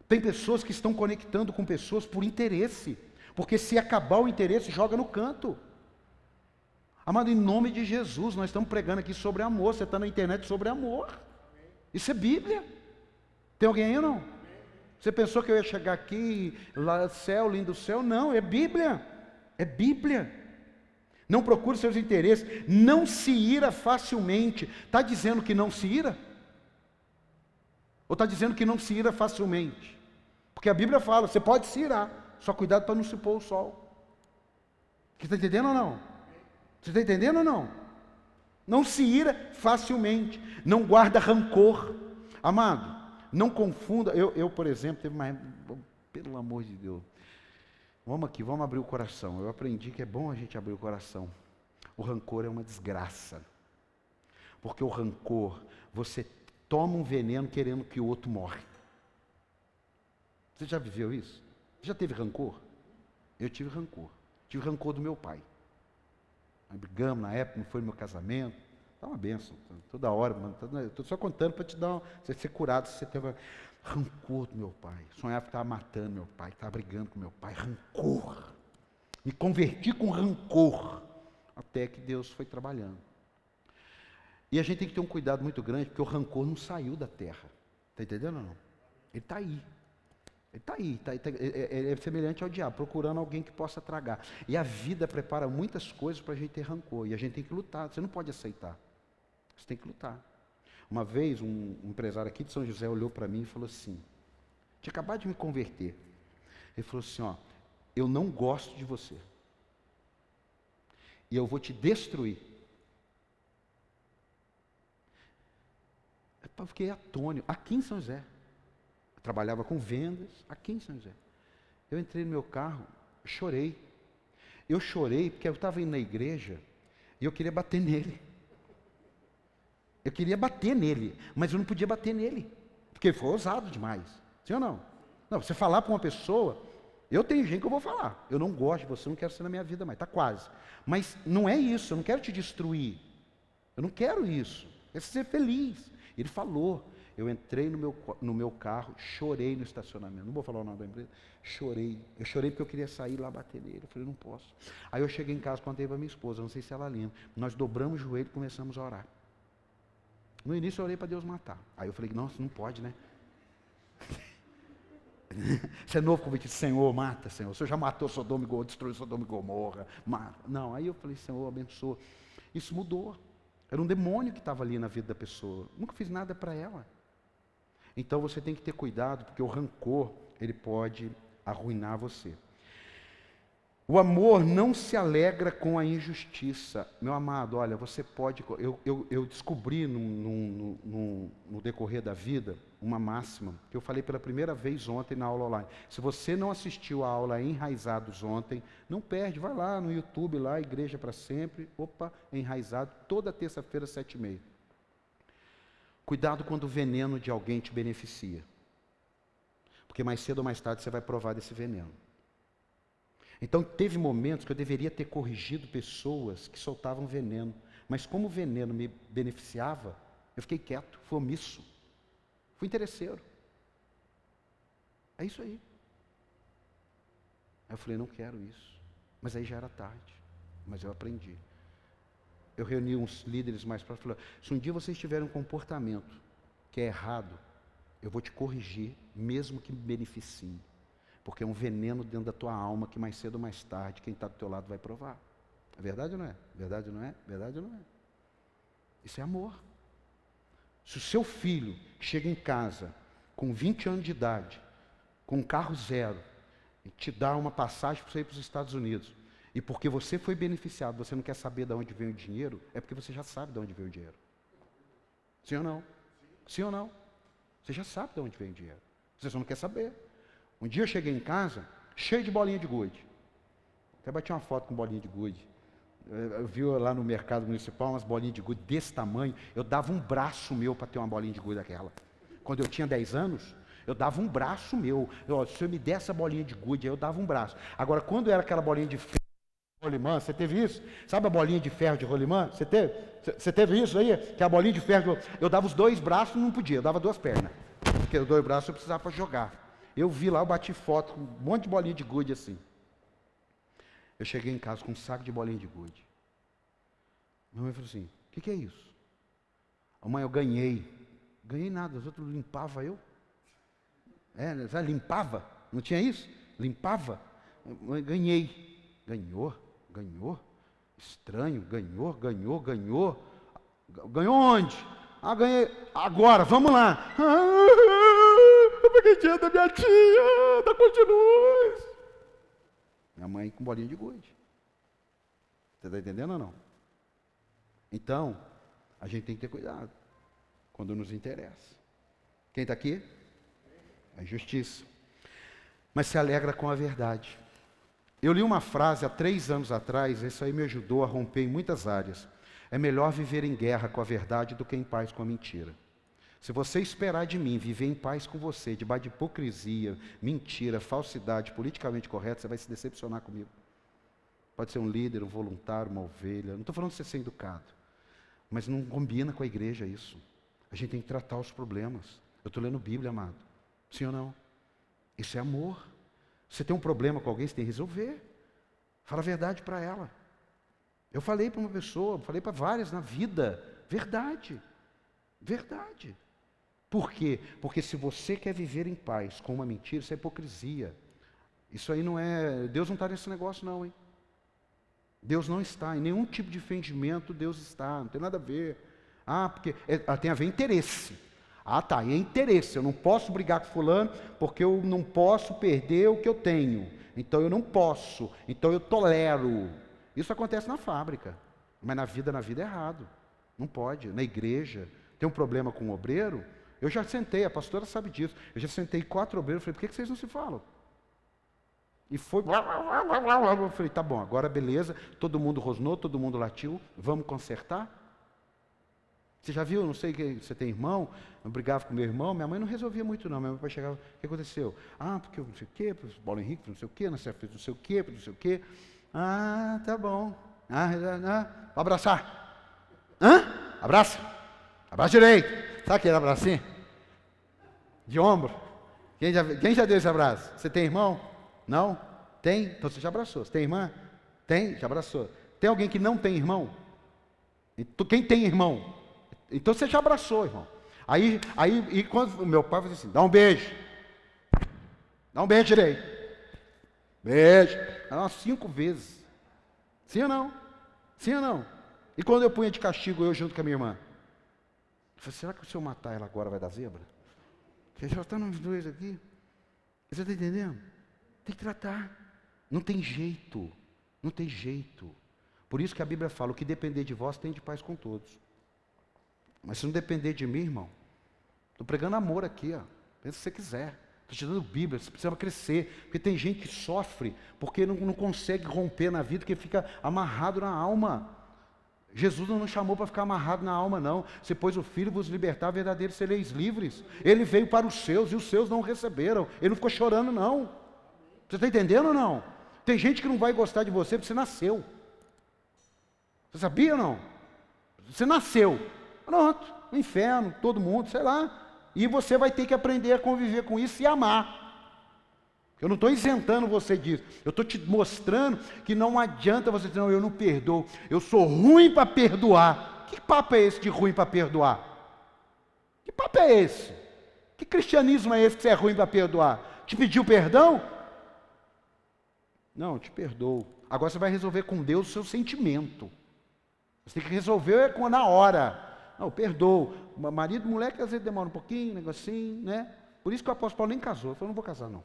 Tem pessoas que estão conectando com pessoas por interesse. Porque se acabar o interesse, joga no canto. Amado, em nome de Jesus, nós estamos pregando aqui sobre amor. Você está na internet sobre amor. Isso é Bíblia. Tem alguém aí não? Você pensou que eu ia chegar aqui, lá, céu, lindo céu? Não, é Bíblia. É Bíblia. Não procure seus interesses. Não se ira facilmente. Está dizendo que não se ira? Ou está dizendo que não se ira facilmente? Porque a Bíblia fala, você pode se irar, só cuidado para não se pôr o sol. Você está entendendo ou não? Você está entendendo ou não? Não se ira facilmente, não guarda rancor. Amado, não confunda, eu, eu por exemplo, teve mais, pelo amor de Deus, vamos aqui, vamos abrir o coração. Eu aprendi que é bom a gente abrir o coração. O rancor é uma desgraça. Porque o rancor, você toma um veneno querendo que o outro morre. Você já viveu isso? Já teve rancor? Eu tive rancor. Tive rancor do meu pai. Nós brigamos na época, não foi no meu casamento. Tá uma benção. Toda hora, mano. Estou só contando para te dar, você ser curado se você teve rancor do meu pai. Sonhava que estava matando meu pai, estava brigando com meu pai. Rancor. Me converti com rancor. Até que Deus foi trabalhando. E a gente tem que ter um cuidado muito grande, porque o rancor não saiu da terra. Está entendendo ou não? Ele está aí. Está aí, tá, tá, é, é, semelhante ao diabo, procurando alguém que possa tragar. E a vida prepara muitas coisas para a gente ter rancor, e a gente tem que lutar, você não pode aceitar. Você tem que lutar. Uma vez, um, um empresário aqui de São José olhou para mim e falou assim: tinha acabado de me converter. Ele falou assim: ó, eu não gosto de você. E eu vou te destruir. Eu fiquei atônito, aqui em São José. Trabalhava com vendas, aqui em São José. Eu entrei no meu carro, chorei. Eu chorei porque eu estava indo na igreja e eu queria bater nele. Eu queria bater nele, mas eu não podia bater nele, porque foi ousado demais. Sim ou não? Não, você falar para uma pessoa, eu tenho gente que eu vou falar. Eu não gosto de você, não quero ser na minha vida mais, está quase. Mas não é isso, eu não quero te destruir. Eu não quero isso. Quero ser feliz. Ele falou. Eu entrei no meu, no meu carro, chorei no estacionamento. Não vou falar o nome da empresa. Chorei. Eu chorei porque eu queria sair lá bater nele. Eu falei, não posso. Aí eu cheguei em casa, contei para minha esposa, não sei se ela lembra. Nós dobramos o joelho e começamos a orar. No início eu orei para Deus matar. Aí eu falei, nossa, não pode, né? Você é novo convite, Senhor, mata, Senhor. O Senhor já matou Sodoma e Gomorra, destruiu Sodoma e Gomorra, mata. Não, aí eu falei, Senhor, abençoa. Isso mudou. Era um demônio que estava ali na vida da pessoa. Nunca fiz nada para ela. Então você tem que ter cuidado, porque o rancor, ele pode arruinar você. O amor não se alegra com a injustiça. Meu amado, olha, você pode. Eu, eu, eu descobri no, no, no, no, decorrer da vida uma máxima que eu falei pela primeira vez ontem na aula online. Se você não assistiu a aula Enraizados ontem, não perde, vai lá no YouTube, lá, Igreja para Sempre. Opa, Enraizado, toda terça-feira, sete e meia. Cuidado quando o veneno de alguém te beneficia. Porque mais cedo ou mais tarde você vai provar desse veneno. Então, teve momentos que eu deveria ter corrigido pessoas que soltavam veneno, mas como o veneno me beneficiava, eu fiquei quieto, fui omisso, fui interesseiro. É isso aí. Aí eu falei, não quero isso. Mas aí já era tarde, mas eu aprendi. Eu reuni uns líderes mais para falar: se um dia vocês tiverem um comportamento que é errado, eu vou te corrigir, mesmo que me beneficie. Porque é um veneno dentro da tua alma que mais cedo ou mais tarde quem está do teu lado vai provar. É verdade ou não é? Verdade ou não é? Verdade ou não é? Isso é amor. Se o seu filho chega em casa com 20 anos de idade, com um carro zero, e te dá uma passagem para você ir para os Estados Unidos, e porque você foi beneficiado, você não quer saber de onde vem o dinheiro, é porque você já sabe de onde vem o dinheiro. Sim ou não? Sim ou não? Você já sabe de onde vem o dinheiro. Você só não quer saber. Um dia eu cheguei em casa, cheio de bolinha de gude. Até bati uma foto com bolinha de gude. Eu vi lá no mercado municipal umas bolinhas de gude desse tamanho. Eu dava um braço meu para ter uma bolinha de gude daquela. Quando eu tinha 10 anos, eu dava um braço meu. Eu, se eu me desse essa bolinha de gude, eu dava um braço. Agora, quando era aquela bolinha de rolimã, você teve isso? Sabe a bolinha de ferro de rolimã? Você teve? Você teve isso aí? Que a bolinha de ferro, eu dava os dois braços, não podia, eu dava duas pernas. Porque os dois braços eu precisava para jogar. Eu vi lá, eu bati foto com um monte de bolinha de gude assim. Eu cheguei em casa com um saco de bolinha de gude. Minha mãe falou assim: O que, que, é isso? A mãe, eu ganhei. Ganhei nada, os outros limpavam eu. É, limpava? Não tinha isso? Limpava? Ganhei. Ganhou, ganhou. Estranho, ganhou, ganhou, ganhou. Ganhou onde? Ah, ganhei. Agora, vamos lá. Ah, peguei dinheiro da minha tia, da Continuz. Minha mãe com bolinha de gude. Você está entendendo ou não? Então, a gente tem que ter cuidado quando nos interessa. Quem está aqui? É justiça. Mas se alegra com a verdade. Eu li uma frase há três anos atrás, isso aí me ajudou a romper em muitas áreas. É melhor viver em guerra com a verdade do que em paz com a mentira. Se você esperar de mim viver em paz com você, debaixo de hipocrisia, mentira, falsidade, politicamente correto, você vai se decepcionar comigo. Pode ser um líder, um voluntário, uma ovelha. Não estou falando de você ser educado. Mas não combina com a igreja isso. A gente tem que tratar os problemas. Eu estou lendo Bíblia, amado. Sim ou não? Isso é amor. Você tem um problema com alguém, você tem que resolver. Fala a verdade para ela. Eu falei para uma pessoa, falei para várias na vida. Verdade. Verdade. Por quê? Porque se você quer viver em paz com uma mentira, isso é hipocrisia. Isso aí não é. Deus não está nesse negócio, não, hein? Deus não está. Em nenhum tipo de fingimento Deus está. Não tem nada a ver. Ah, porque é, ah, tem a ver interesse. Ah, tá, é interesse. Eu não posso brigar com fulano porque eu não posso perder o que eu tenho. Então eu não posso. Então eu tolero. Isso acontece na fábrica. Mas na vida, na vida é errado. Não pode. Na igreja. Tem um problema com o obreiro, eu já sentei, a pastora sabe disso. Eu já sentei quatro obreiros, falei, por que, vocês não se falam? E foi. Eu falei, tá bom, agora beleza, todo mundo rosnou, todo mundo latiu, vamos consertar? Você já viu, não sei que você tem irmão, eu brigava com meu irmão, minha mãe não resolvia muito não, meu pai chegava, o que aconteceu? Ah, porque eu não sei o quê, porque o Paulo Henrique não sei o quê, não sei o quê, não sei o quê. Ah, tá bom. Ah, ah, ah, abraçar. Hã? Abraça. Abraço direito. Sabe aquele abracinho? De ombro. Quem já, quem já deu esse abraço? Você tem irmão? Não? Tem? Então você já abraçou. Você tem irmã? Tem? Já abraçou. Tem alguém que não tem irmão? Quem tem irmão? Então você já abraçou, irmão. Aí, aí e quando o meu pai fazia assim, dá um beijo. Dá um beijo direito. Beijo. Umas cinco vezes. Sim ou não? Sim ou não? E quando eu punha de castigo eu junto com a minha irmã? Eu falei, será que se eu matar ela agora vai dar zebra? Porque já estão os dois aqui. Você está entendendo? Tem que tratar. Não tem jeito, não tem jeito. Por isso que a Bíblia fala: o que depender de vós tem de paz com todos. Mas se não depender de mim, irmão, estou pregando amor aqui, ó. Pensa se você quiser. Estou te dando Bíblia, você precisa crescer. Porque tem gente que sofre porque não, não consegue romper na vida, que fica amarrado na alma. Jesus não nos chamou para ficar amarrado na alma, não. Você pôs o Filho vos libertar, verdadeiro sereis livres. Ele veio para os seus e os seus não receberam. Ele não ficou chorando, não. Você está entendendo ou não? Tem gente que não vai gostar de você porque você nasceu. Você sabia ou não? Você nasceu. Pronto, no inferno, todo mundo, sei lá. E você vai ter que aprender a conviver com isso e amar. Eu não estou isentando você disso. Eu estou te mostrando que não adianta você dizer, não, eu não perdoo. Eu sou ruim para perdoar. Que papo é esse de ruim para perdoar? Que papo é esse? Que cristianismo é esse que você é ruim para perdoar? Te pediu perdão? Não, te perdoo. Agora você vai resolver com Deus o seu sentimento. Você tem que resolver na hora. Não, perdoo. Marido, moleque, às vezes demora um pouquinho, um negocinho, né? Por isso que o apóstolo Paulo nem casou. Ele falou, não vou casar, não.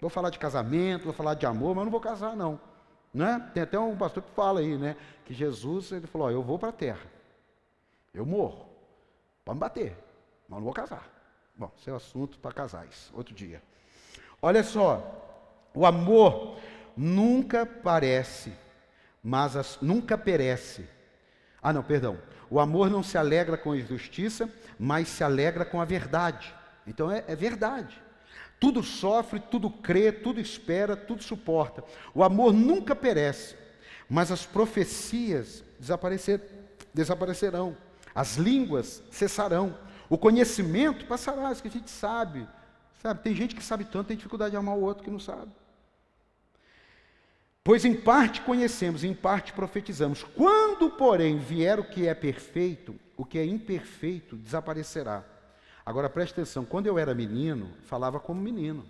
Vou falar de casamento, vou falar de amor, mas não vou casar, não. Né? Tem até um pastor que fala aí, né? Que Jesus, ele falou, ó, eu vou para a terra. Eu morro. Pode me bater, mas não vou casar. Bom, esse é o assunto para casais, outro dia. Olha só, o amor nunca parece, mas as, nunca perece. Ah, não, perdão. O amor não se alegra com a injustiça, mas se alegra com a verdade. Então é, é verdade. Tudo sofre, tudo crê, tudo espera, tudo suporta. O amor nunca perece, mas as profecias desaparecer, desaparecerão, as línguas cessarão, o conhecimento passará, isso que a gente sabe. Sabe, tem gente que sabe tanto, tem dificuldade de amar o outro que não sabe. Pois em parte conhecemos, em parte profetizamos. Quando, porém, vier o que é perfeito, o que é imperfeito desaparecerá. Agora preste atenção, quando eu era menino, falava como menino.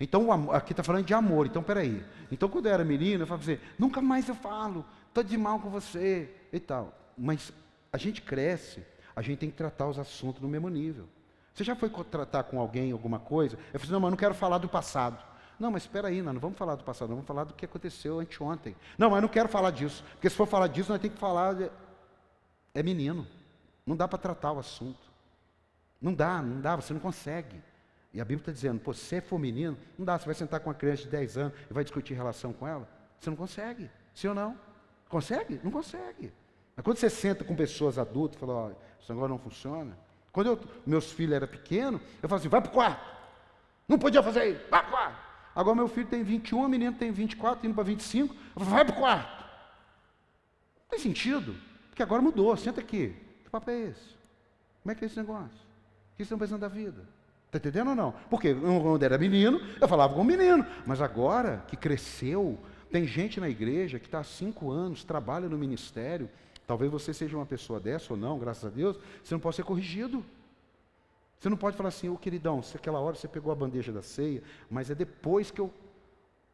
Então, aqui está falando de amor, então peraí. Então, quando eu era menino, eu falava assim, nunca mais eu falo, estou de mal com você e tal. Mas a gente cresce, a gente tem que tratar os assuntos no mesmo nível. Você já foi tratar com alguém alguma coisa? Eu falei, assim, não, mas não quero falar do passado. Não, mas espera aí, não vamos falar do passado, vamos falar do que aconteceu anteontem. Não, mas não quero falar disso, porque se for falar disso, nós temos que falar. De... É menino. Não dá para tratar o assunto. Não dá, não dá, você não consegue. E a Bíblia está dizendo, pô, se for menino, não dá, você vai sentar com uma criança de 10 anos e vai discutir relação com ela. Você não consegue. Sim ou não? Consegue? Não consegue. Mas quando você senta com pessoas adultas fala, ó, isso agora não funciona. Quando eu, meus filhos eram pequenos, eu falo assim, vai para o quarto. Não podia fazer isso, vai para o quarto. Agora meu filho tem 21, a menina tem 24, indo para 25. Eu falo, vai para o quarto. Não tem sentido. Porque agora mudou. Senta aqui. Que papo é esse? Como é que é esse negócio? O que vocês estão pensando da vida? Está entendendo ou não? Porque quando era menino, eu falava com o menino. Mas agora que cresceu, tem gente na igreja que está há cinco anos, trabalha no ministério. Talvez você seja uma pessoa dessa ou não, graças a Deus. Você não pode ser corrigido. Você não pode falar assim, ô queridão, se aquela hora você pegou a bandeja da ceia, mas é depois que eu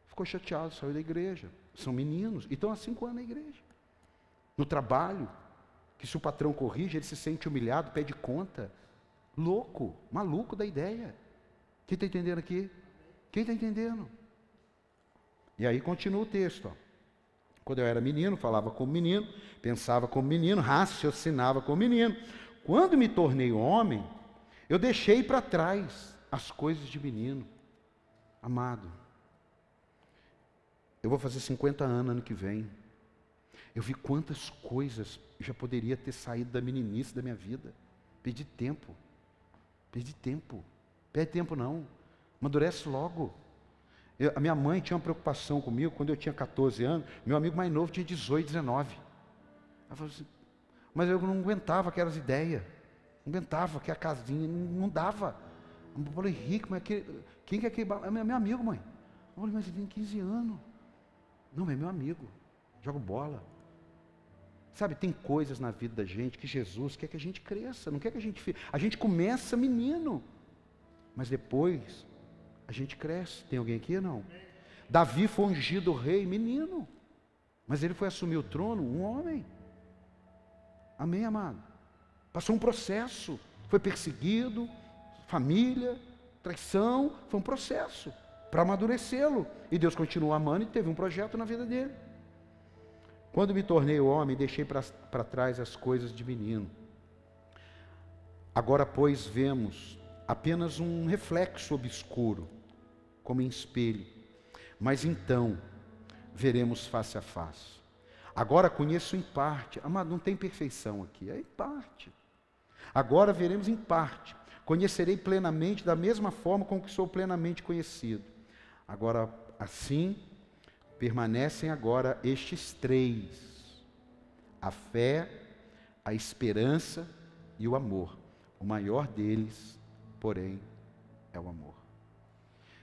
ficou chateado, saiu da igreja. São meninos e estão há cinco anos na igreja. No trabalho, que se o patrão corrige, ele se sente humilhado, pede conta. Louco, maluco da ideia. Quem está entendendo aqui? Quem está entendendo? E aí continua o texto. Ó. Quando eu era menino, falava como menino, pensava como menino, raciocinava como menino. Quando me tornei homem, eu deixei para trás as coisas de menino. Amado, eu vou fazer 50 anos ano que vem. Eu vi quantas coisas já poderia ter saído da meninice da minha vida. Perdi tempo. Perdi tempo. Perde tempo não. Amadurece logo. Eu, a minha mãe tinha uma preocupação comigo quando eu tinha 14 anos. Meu amigo mais novo tinha 18, 19. Ela falou assim, mas eu não aguentava aquelas ideias. Não aguentava, que a casinha não, dava. Eu falei, Henrique, mas que, quem que é aquele É meu, meu amigo, mãe. Eu falei, mas ele tem 15 anos. Não, é meu amigo. Jogo bola. Sabe, tem coisas na vida da gente que Jesus quer que a gente cresça, não quer que a gente. A gente começa menino, mas depois a gente cresce. Tem alguém aqui? Não. Davi foi ungido rei, menino, mas ele foi assumir o trono, um homem. Amém, amado? Passou um processo, foi perseguido, família, traição, foi um processo. para amadurecê-lo. E Deus continuou amando e teve um projeto na vida dele. Quando me tornei homem, deixei para trás as coisas de menino. Agora, pois, vemos apenas um reflexo obscuro, como em espelho. Mas então, veremos face a face. Agora conheço em parte. Amado, não tem perfeição aqui, é em parte. Agora veremos em parte. Conhecerei plenamente da mesma forma com que sou plenamente conhecido. Agora, assim, permanecem agora estes três: a fé, a esperança e o amor. O maior deles, porém, é o amor.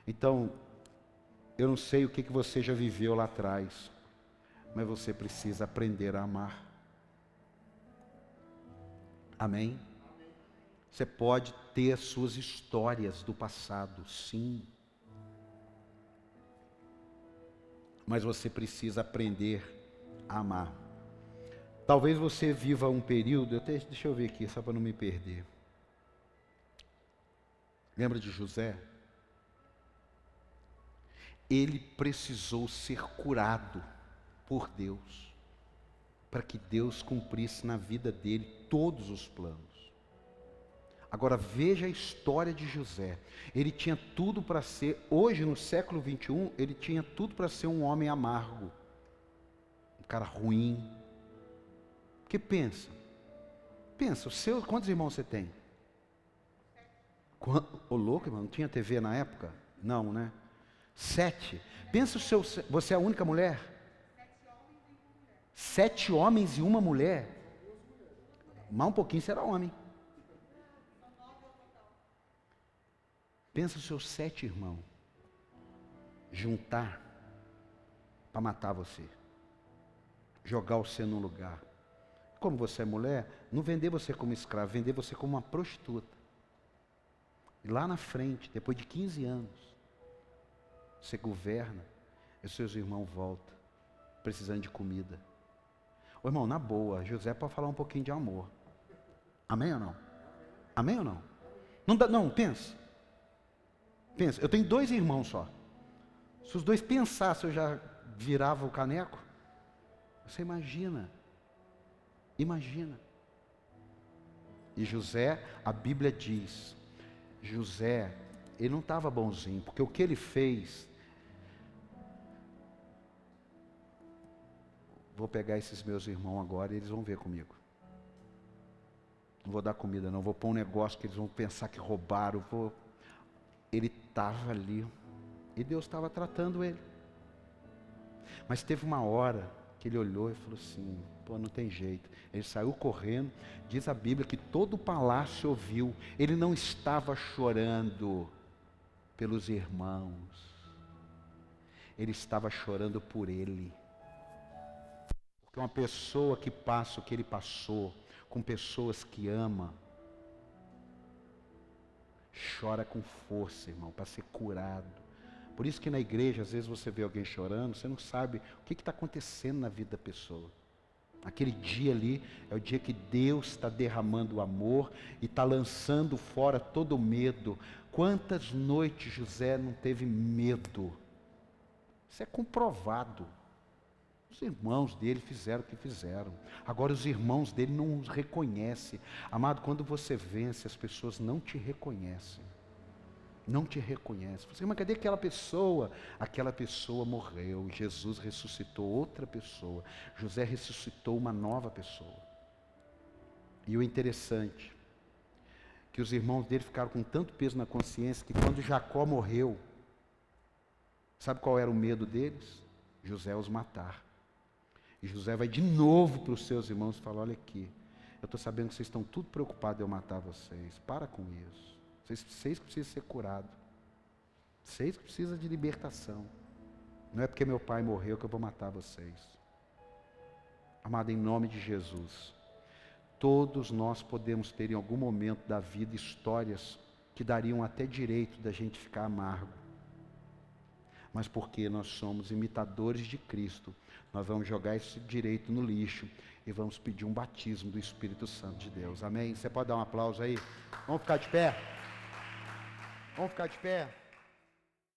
Então, eu não sei o que, que você já viveu lá atrás, mas você precisa aprender a amar. Amém? Você pode ter as suas histórias do passado, sim. Mas você precisa aprender a amar. Talvez você viva um período, deixa eu ver aqui, só para não me perder. Lembra de José? Ele precisou ser curado por Deus, para que Deus cumprisse na vida dele todos os planos. Agora veja a história de José. Ele tinha tudo para ser, hoje no século 21, ele tinha tudo para ser um homem amargo, um cara ruim. Porque pensa, pensa, seu, quantos irmãos você tem? Ô louco, irmão, não tinha TV na época? Não, né? Sete. Pensa o seu, você é a única mulher? Sete homens e uma mulher. Mais um pouquinho será homem. Pensa os seus sete irmãos juntar para matar você, jogar você num lugar. Como você é mulher, não vender você como escravo, vender você como uma prostituta. E lá na frente, depois de 15 anos, você governa e os seus irmãos voltam, precisando de comida. Ô irmão, na boa, José pode falar um pouquinho de amor. Amém ou não? Amém ou não? Não, dá, não pensa. Pensa, eu tenho dois irmãos só. Se os dois pensassem, eu já virava o caneco. Você imagina. Imagina. E José, a Bíblia diz, José, ele não estava bonzinho, porque o que ele fez. Vou pegar esses meus irmãos agora e eles vão ver comigo. Não vou dar comida, não. Vou pôr um negócio que eles vão pensar que roubaram. Vou ele estava ali e Deus estava tratando ele. Mas teve uma hora que ele olhou e falou assim: pô, não tem jeito. Ele saiu correndo, diz a Bíblia que todo o palácio ouviu, ele não estava chorando pelos irmãos, ele estava chorando por ele. Porque uma pessoa que passa o que ele passou, com pessoas que ama, Chora com força, irmão, para ser curado. Por isso que na igreja, às vezes você vê alguém chorando, você não sabe o que está acontecendo na vida da pessoa. Aquele dia ali é o dia que Deus está derramando o amor e está lançando fora todo o medo. Quantas noites José não teve medo? Isso é comprovado. Os irmãos dele fizeram o que fizeram. Agora os irmãos dele não os reconhecem. Amado, quando você vence, as pessoas não te reconhecem. Não te reconhecem. Você, mas cadê aquela pessoa? Aquela pessoa morreu. Jesus ressuscitou outra pessoa. José ressuscitou uma nova pessoa. E o interessante, que os irmãos dele ficaram com tanto peso na consciência que quando Jacó morreu, sabe qual era o medo deles? José os matar. E José vai de novo para os seus irmãos e fala: Olha aqui, eu estou sabendo que vocês estão tudo preocupados em eu matar vocês. Para com isso. Vocês, vocês precisam ser curados. Vocês precisam de libertação. Não é porque meu pai morreu que eu vou matar vocês. Amado, em nome de Jesus, todos nós podemos ter em algum momento da vida histórias que dariam até direito da gente ficar amargo. Mas porque nós somos imitadores de Cristo, nós vamos jogar esse direito no lixo e vamos pedir um batismo do Espírito Santo de Deus. Amém? Você pode dar um aplauso aí? Vamos ficar de pé? Vamos ficar de pé?